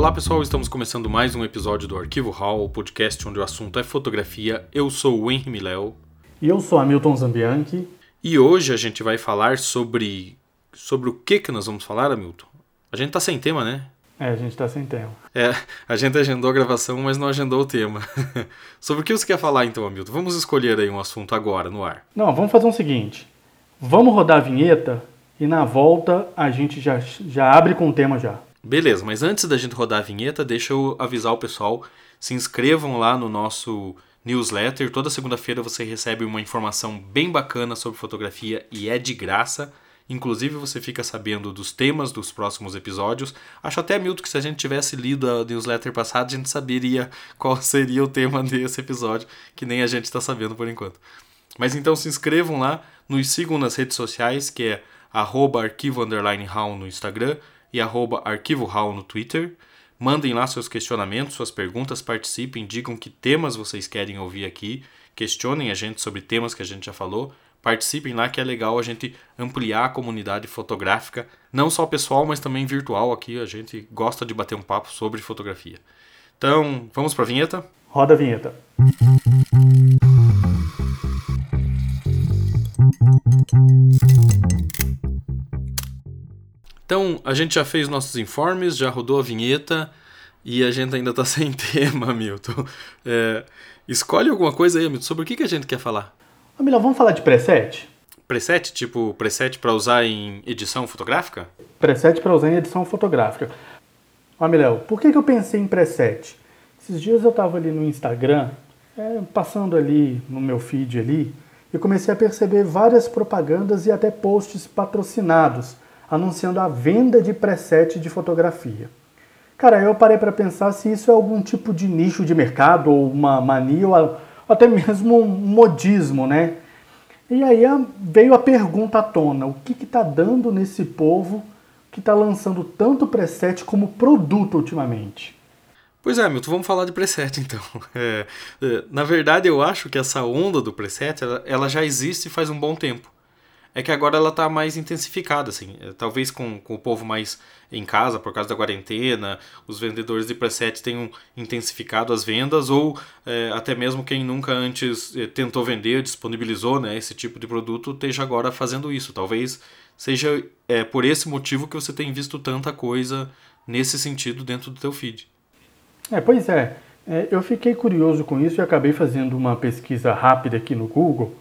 Olá pessoal, estamos começando mais um episódio do Arquivo Hall, o podcast onde o assunto é fotografia. Eu sou o Henry Miléo. E eu sou Hamilton Zambianchi. E hoje a gente vai falar sobre. Sobre o que que nós vamos falar, Hamilton? A gente tá sem tema, né? É, a gente tá sem tema. É, a gente agendou a gravação, mas não agendou o tema. sobre o que você quer falar então, Hamilton? Vamos escolher aí um assunto agora, no ar. Não, vamos fazer o seguinte. Vamos rodar a vinheta e na volta a gente já, já abre com o tema já. Beleza, mas antes da gente rodar a vinheta, deixa eu avisar o pessoal. Se inscrevam lá no nosso newsletter. Toda segunda-feira você recebe uma informação bem bacana sobre fotografia e é de graça. Inclusive você fica sabendo dos temas dos próximos episódios. Acho até, Milton, que se a gente tivesse lido a newsletter passada, a gente saberia qual seria o tema desse episódio, que nem a gente está sabendo por enquanto. Mas então se inscrevam lá, nos sigam nas redes sociais, que é arroba arquivo underline no Instagram e arroba arquivo no Twitter. Mandem lá seus questionamentos, suas perguntas, participem, digam que temas vocês querem ouvir aqui, questionem a gente sobre temas que a gente já falou. Participem lá que é legal a gente ampliar a comunidade fotográfica, não só pessoal, mas também virtual aqui. A gente gosta de bater um papo sobre fotografia. Então, vamos para a vinheta? Roda a vinheta. Então, a gente já fez nossos informes, já rodou a vinheta e a gente ainda está sem tema, Milton. É, escolhe alguma coisa aí, Milton, sobre o que, que a gente quer falar. Ô, Milão, vamos falar de preset? Preset? Tipo, preset para usar em edição fotográfica? Preset para usar em edição fotográfica. Ó, Miléo, por que, que eu pensei em preset? Esses dias eu estava ali no Instagram, é, passando ali no meu feed ali, e comecei a perceber várias propagandas e até posts patrocinados anunciando a venda de preset de fotografia. Cara, eu parei para pensar se isso é algum tipo de nicho de mercado ou uma mania ou até mesmo um modismo, né? E aí veio a pergunta à tona: o que está dando nesse povo que está lançando tanto preset como produto ultimamente? Pois é, Milton, vamos falar de preset então. É, é, na verdade, eu acho que essa onda do preset ela, ela já existe faz um bom tempo é que agora ela está mais intensificada, assim. É, talvez com, com o povo mais em casa por causa da quarentena, os vendedores de preset tenham intensificado as vendas, ou é, até mesmo quem nunca antes é, tentou vender, disponibilizou né, esse tipo de produto, esteja agora fazendo isso. Talvez seja é, por esse motivo que você tem visto tanta coisa nesse sentido dentro do teu feed. É, pois é. é eu fiquei curioso com isso e acabei fazendo uma pesquisa rápida aqui no Google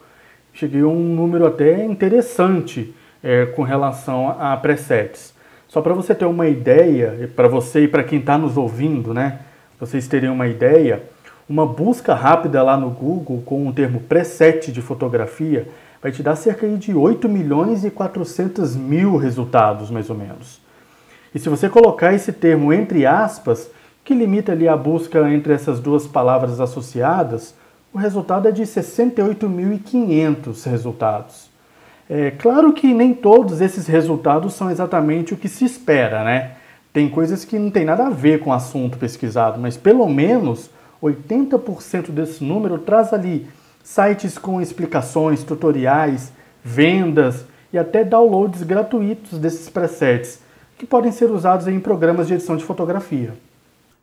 cheguei a um número até interessante é, com relação a presets. Só para você ter uma ideia, para você e para quem está nos ouvindo, né? Vocês terem uma ideia, uma busca rápida lá no Google com o termo preset de fotografia vai te dar cerca de 8 milhões e 400 mil resultados, mais ou menos. E se você colocar esse termo entre aspas, que limita ali a busca entre essas duas palavras associadas, o resultado é de 68.500 resultados. É claro que nem todos esses resultados são exatamente o que se espera, né? Tem coisas que não tem nada a ver com o assunto pesquisado, mas pelo menos 80% desse número traz ali sites com explicações, tutoriais, vendas e até downloads gratuitos desses presets, que podem ser usados em programas de edição de fotografia.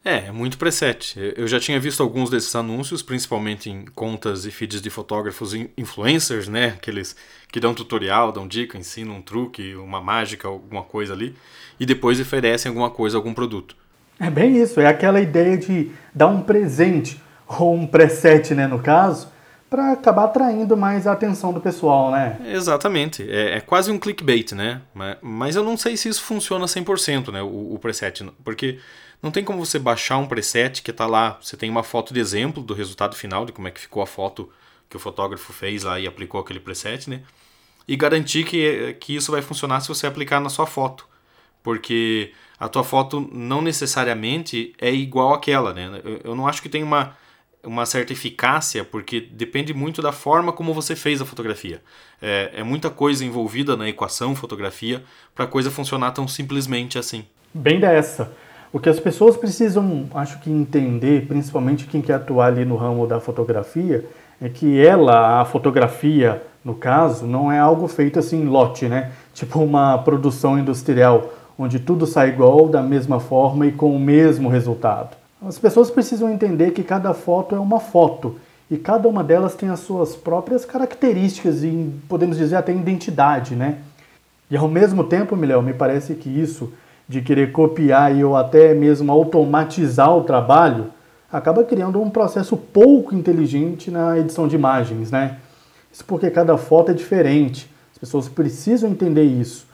É, é muito preset. Eu já tinha visto alguns desses anúncios, principalmente em contas e feeds de fotógrafos influencers, né? Aqueles que dão tutorial, dão dica, ensinam um truque, uma mágica, alguma coisa ali, e depois oferecem alguma coisa, algum produto. É bem isso, é aquela ideia de dar um presente, ou um preset, né, no caso, para acabar atraindo mais a atenção do pessoal, né? Exatamente. É, é, quase um clickbait, né? Mas, mas eu não sei se isso funciona 100%, né? O, o preset. Porque não tem como você baixar um preset que está lá. Você tem uma foto de exemplo do resultado final, de como é que ficou a foto que o fotógrafo fez lá e aplicou aquele preset, né? E garantir que, que isso vai funcionar se você aplicar na sua foto. Porque a tua foto não necessariamente é igual àquela, né? Eu, eu não acho que tem uma uma certa eficácia, porque depende muito da forma como você fez a fotografia. É, é muita coisa envolvida na equação fotografia para a coisa funcionar tão simplesmente assim. Bem dessa. O que as pessoas precisam, acho que entender, principalmente quem quer atuar ali no ramo da fotografia, é que ela, a fotografia, no caso, não é algo feito assim em lote, né? Tipo uma produção industrial, onde tudo sai igual, da mesma forma e com o mesmo resultado. As pessoas precisam entender que cada foto é uma foto e cada uma delas tem as suas próprias características e, podemos dizer, até identidade, né? E ao mesmo tempo, Miléo, me parece que isso de querer copiar e ou até mesmo automatizar o trabalho acaba criando um processo pouco inteligente na edição de imagens, né? Isso porque cada foto é diferente. As pessoas precisam entender isso.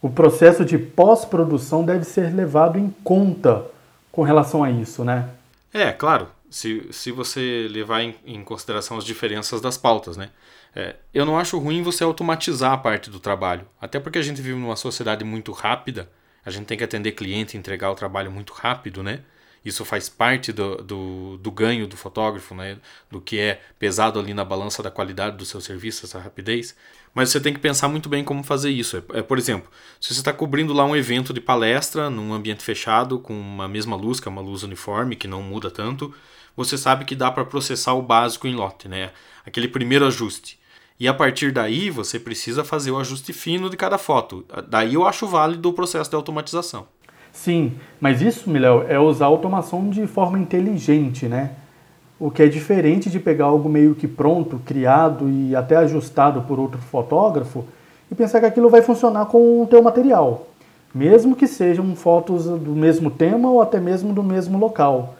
O processo de pós-produção deve ser levado em conta com relação a isso, né? É, claro. Se, se você levar em, em consideração as diferenças das pautas, né? É, eu não acho ruim você automatizar a parte do trabalho. Até porque a gente vive numa sociedade muito rápida. A gente tem que atender cliente e entregar o trabalho muito rápido, né? Isso faz parte do, do, do, ganho do fotógrafo, né? do que é pesado ali na balança da qualidade do seu serviço, essa rapidez. Mas você tem que pensar muito bem como fazer isso. É, é por exemplo, se você está cobrindo lá um evento de palestra num ambiente fechado, com uma mesma luz, que é uma luz uniforme, que não muda tanto, você sabe que dá para processar o básico em lote, né? aquele primeiro ajuste. E a partir daí você precisa fazer o ajuste fino de cada foto. Daí eu acho válido o processo de automatização. Sim, mas isso, Miléo, é usar a automação de forma inteligente, né? O que é diferente de pegar algo meio que pronto, criado e até ajustado por outro fotógrafo e pensar que aquilo vai funcionar com o teu material, mesmo que sejam fotos do mesmo tema ou até mesmo do mesmo local.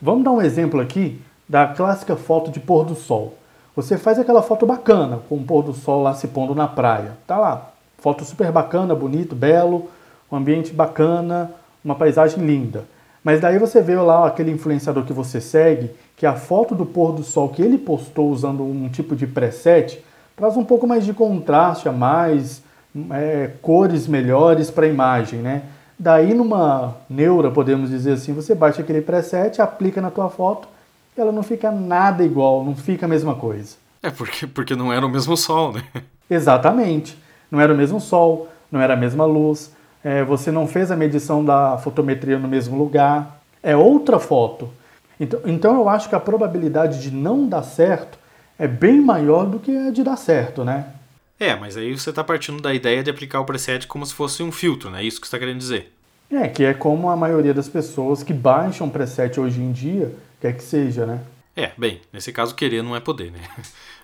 Vamos dar um exemplo aqui da clássica foto de pôr do sol. Você faz aquela foto bacana com o pôr do sol lá se pondo na praia. Tá lá, foto super bacana, bonito, belo, um ambiente bacana, uma paisagem linda. Mas daí você vê lá aquele influenciador que você segue, que a foto do pôr do sol que ele postou usando um tipo de preset traz um pouco mais de contraste, a mais é, cores melhores para a imagem, né? Daí numa neura, podemos dizer assim, você bate aquele preset, aplica na tua foto, ela não fica nada igual, não fica a mesma coisa. É porque, porque não era o mesmo sol, né? Exatamente. Não era o mesmo sol, não era a mesma luz, é, você não fez a medição da fotometria no mesmo lugar, é outra foto. Então, então eu acho que a probabilidade de não dar certo é bem maior do que a de dar certo, né? É, mas aí você está partindo da ideia de aplicar o preset como se fosse um filtro, né? É isso que você está querendo dizer. É, que é como a maioria das pessoas que baixam preset hoje em dia quer que seja, né? É, bem, nesse caso querer não é poder, né?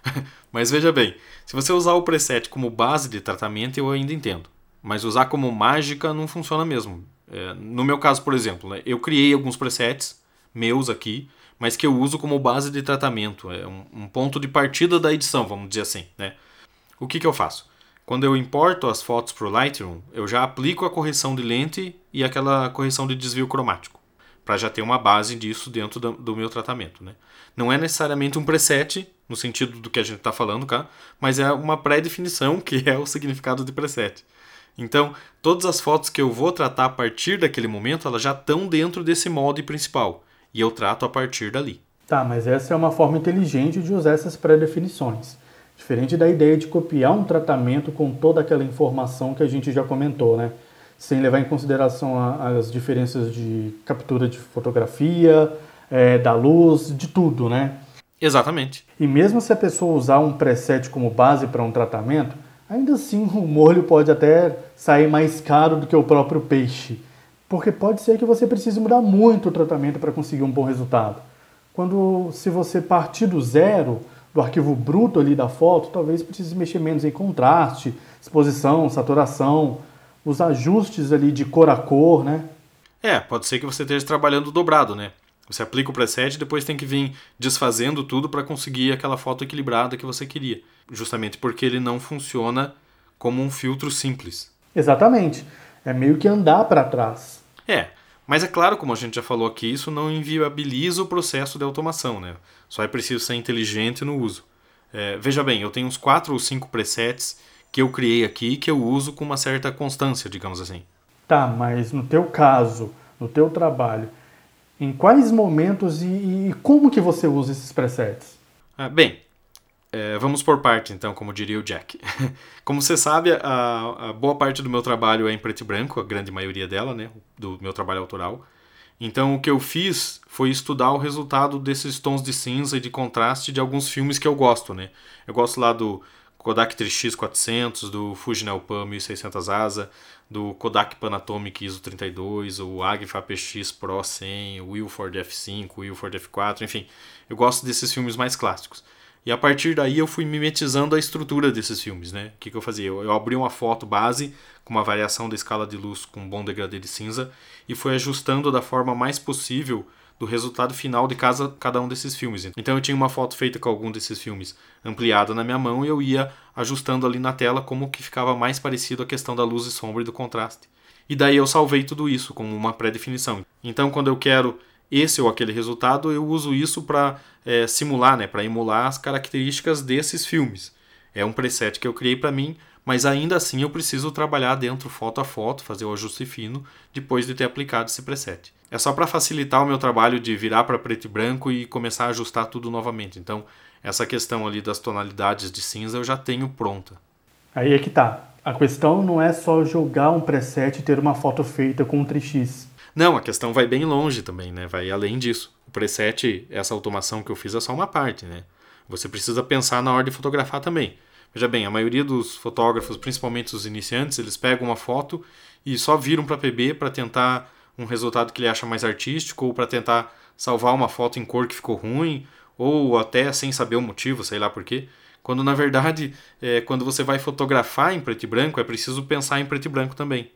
mas veja bem, se você usar o preset como base de tratamento, eu ainda entendo. Mas usar como mágica não funciona mesmo. É, no meu caso, por exemplo, né, eu criei alguns presets meus aqui, mas que eu uso como base de tratamento. É um, um ponto de partida da edição, vamos dizer assim. Né? O que, que eu faço? Quando eu importo as fotos para o Lightroom, eu já aplico a correção de lente e aquela correção de desvio cromático, para já ter uma base disso dentro do, do meu tratamento. Né? Não é necessariamente um preset, no sentido do que a gente está falando cá, mas é uma pré-definição, que é o significado de preset. Então, todas as fotos que eu vou tratar a partir daquele momento, elas já estão dentro desse molde principal. E eu trato a partir dali. Tá, mas essa é uma forma inteligente de usar essas pré-definições. Diferente da ideia de copiar um tratamento com toda aquela informação que a gente já comentou, né? Sem levar em consideração as diferenças de captura de fotografia, é, da luz, de tudo, né? Exatamente. E mesmo se a pessoa usar um preset como base para um tratamento, Ainda assim, o molho pode até sair mais caro do que o próprio peixe, porque pode ser que você precise mudar muito o tratamento para conseguir um bom resultado. Quando, se você partir do zero, do arquivo bruto ali da foto, talvez precise mexer menos em contraste, exposição, saturação, os ajustes ali de cor a cor, né? É, pode ser que você esteja trabalhando dobrado, né? Você aplica o preset e depois tem que vir desfazendo tudo para conseguir aquela foto equilibrada que você queria. Justamente porque ele não funciona como um filtro simples. Exatamente. É meio que andar para trás. É, mas é claro, como a gente já falou aqui, isso não inviabiliza o processo de automação, né? Só é preciso ser inteligente no uso. É, veja bem, eu tenho uns 4 ou 5 presets que eu criei aqui que eu uso com uma certa constância, digamos assim. Tá, mas no teu caso, no teu trabalho, em quais momentos e, e como que você usa esses presets? Ah, bem, é, vamos por parte então, como diria o Jack. Como você sabe, a, a, boa parte do meu trabalho é em preto e branco, a grande maioria dela, né, do meu trabalho autoral. Então o que eu fiz foi estudar o resultado desses tons de cinza e de contraste de alguns filmes que eu gosto, né? Eu gosto lá do Kodak 3X400, do Fuji Nelpan 1600 ASA, do Kodak Panatomic ISO 32, o Agfa PX Pro 100, o Wilford F5, o Wilford F4, enfim. Eu gosto desses filmes mais clássicos. E a partir daí eu fui mimetizando a estrutura desses filmes, né? O que, que eu fazia? Eu, eu abri uma foto base com uma variação da escala de luz com um bom degradê de cinza e fui ajustando da forma mais possível do resultado final de casa, cada um desses filmes. Então eu tinha uma foto feita com algum desses filmes ampliada na minha mão e eu ia ajustando ali na tela como que ficava mais parecido a questão da luz e sombra e do contraste. E daí eu salvei tudo isso como uma pré-definição. Então quando eu quero esse ou aquele resultado, eu uso isso para é, simular, né, para emular as características desses filmes. É um preset que eu criei para mim, mas ainda assim eu preciso trabalhar dentro foto a foto, fazer o ajuste fino depois de ter aplicado esse preset. É só para facilitar o meu trabalho de virar para preto e branco e começar a ajustar tudo novamente. Então, essa questão ali das tonalidades de cinza eu já tenho pronta. Aí é que tá. A questão não é só jogar um preset e ter uma foto feita com um 3x. Não, a questão vai bem longe também, né? Vai além disso. O preset, essa automação que eu fiz é só uma parte, né? Você precisa pensar na hora de fotografar também. Veja bem, a maioria dos fotógrafos, principalmente os iniciantes, eles pegam uma foto e só viram para PB para tentar um resultado que ele acha mais artístico ou para tentar salvar uma foto em cor que ficou ruim ou até sem saber o motivo, sei lá por quê. Quando na verdade, é, quando você vai fotografar em preto e branco, é preciso pensar em preto e branco também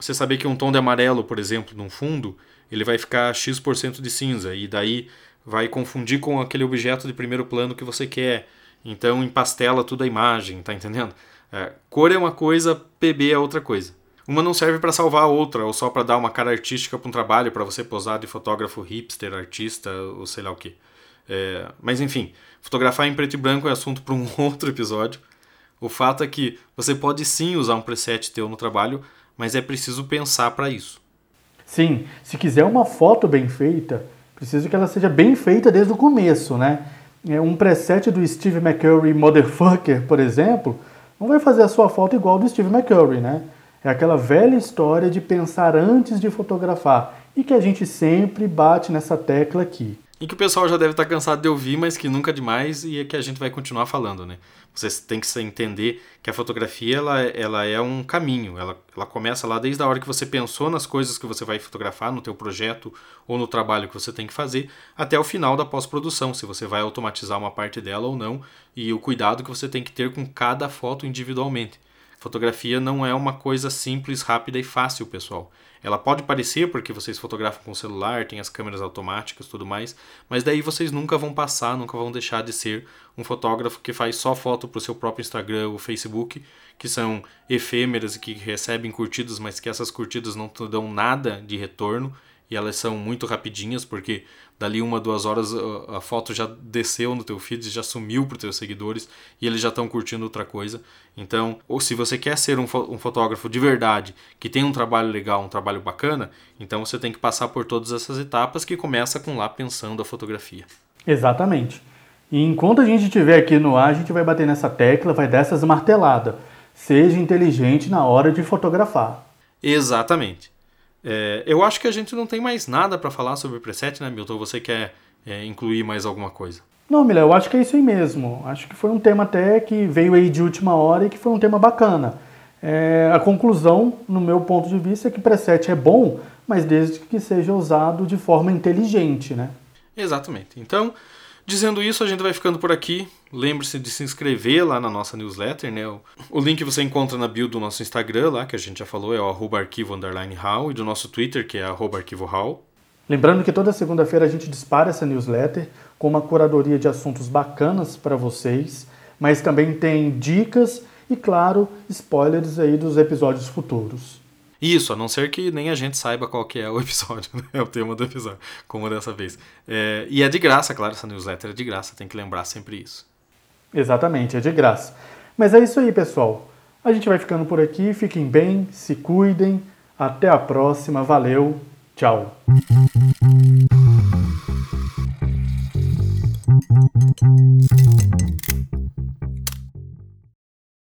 você saber que um tom de amarelo, por exemplo, num fundo, ele vai ficar X% de cinza e daí vai confundir com aquele objeto de primeiro plano que você quer. Então empastela toda a imagem, tá entendendo? É, cor é uma coisa, PB é outra coisa. Uma não serve para salvar a outra, ou só para dar uma cara artística para um trabalho, para você posar de fotógrafo hipster, artista, ou sei lá o que. É, mas enfim, fotografar em preto e branco é assunto para um outro episódio. O fato é que você pode sim usar um preset teu no trabalho, mas é preciso pensar para isso. Sim, se quiser uma foto bem feita, preciso que ela seja bem feita desde o começo, né? É, um preset do Steve McCurry Motherfucker, por exemplo, não vai fazer a sua foto igual do Steve McCurry, né? É aquela velha história de pensar antes de fotografar e que a gente sempre bate nessa tecla aqui e que o pessoal já deve estar cansado de ouvir, mas que nunca é demais e é que a gente vai continuar falando, né? Você tem que entender que a fotografia ela, ela é um caminho, ela, ela começa lá desde a hora que você pensou nas coisas que você vai fotografar no teu projeto ou no trabalho que você tem que fazer, até o final da pós-produção, se você vai automatizar uma parte dela ou não, e o cuidado que você tem que ter com cada foto individualmente. Fotografia não é uma coisa simples, rápida e fácil, pessoal. Ela pode parecer porque vocês fotografam com celular, tem as câmeras automáticas tudo mais, mas daí vocês nunca vão passar, nunca vão deixar de ser um fotógrafo que faz só foto para o seu próprio Instagram ou Facebook, que são efêmeras e que recebem curtidas, mas que essas curtidas não dão nada de retorno e elas são muito rapidinhas porque dali uma, duas horas a foto já desceu no teu feed, já sumiu para os teus seguidores e eles já estão curtindo outra coisa. Então, ou se você quer ser um, um fotógrafo de verdade, que tem um trabalho legal, um trabalho bacana, então você tem que passar por todas essas etapas que começa com lá pensando a fotografia. Exatamente. E enquanto a gente estiver aqui no ar, a gente vai bater nessa tecla, vai dar essas marteladas. Seja inteligente na hora de fotografar. Exatamente. É, eu acho que a gente não tem mais nada para falar sobre o preset, né, Milton? Você quer é, incluir mais alguma coisa? Não, Mila, eu acho que é isso aí mesmo. Acho que foi um tema até que veio aí de última hora e que foi um tema bacana. É, a conclusão, no meu ponto de vista, é que preset é bom, mas desde que seja usado de forma inteligente, né? Exatamente. Então, Dizendo isso, a gente vai ficando por aqui. Lembre-se de se inscrever lá na nossa newsletter, né? O link você encontra na bio do nosso Instagram lá, que a gente já falou, é o arroba arquivo underline hall, e do nosso Twitter, que é arroba arquivo hall. Lembrando que toda segunda-feira a gente dispara essa newsletter com uma curadoria de assuntos bacanas para vocês, mas também tem dicas e, claro, spoilers aí dos episódios futuros. Isso, a não ser que nem a gente saiba qual que é o episódio, né? é o tema do episódio, como dessa vez. É, e é de graça, claro, essa newsletter é de graça, tem que lembrar sempre isso. Exatamente, é de graça. Mas é isso aí, pessoal. A gente vai ficando por aqui, fiquem bem, se cuidem, até a próxima, valeu, tchau.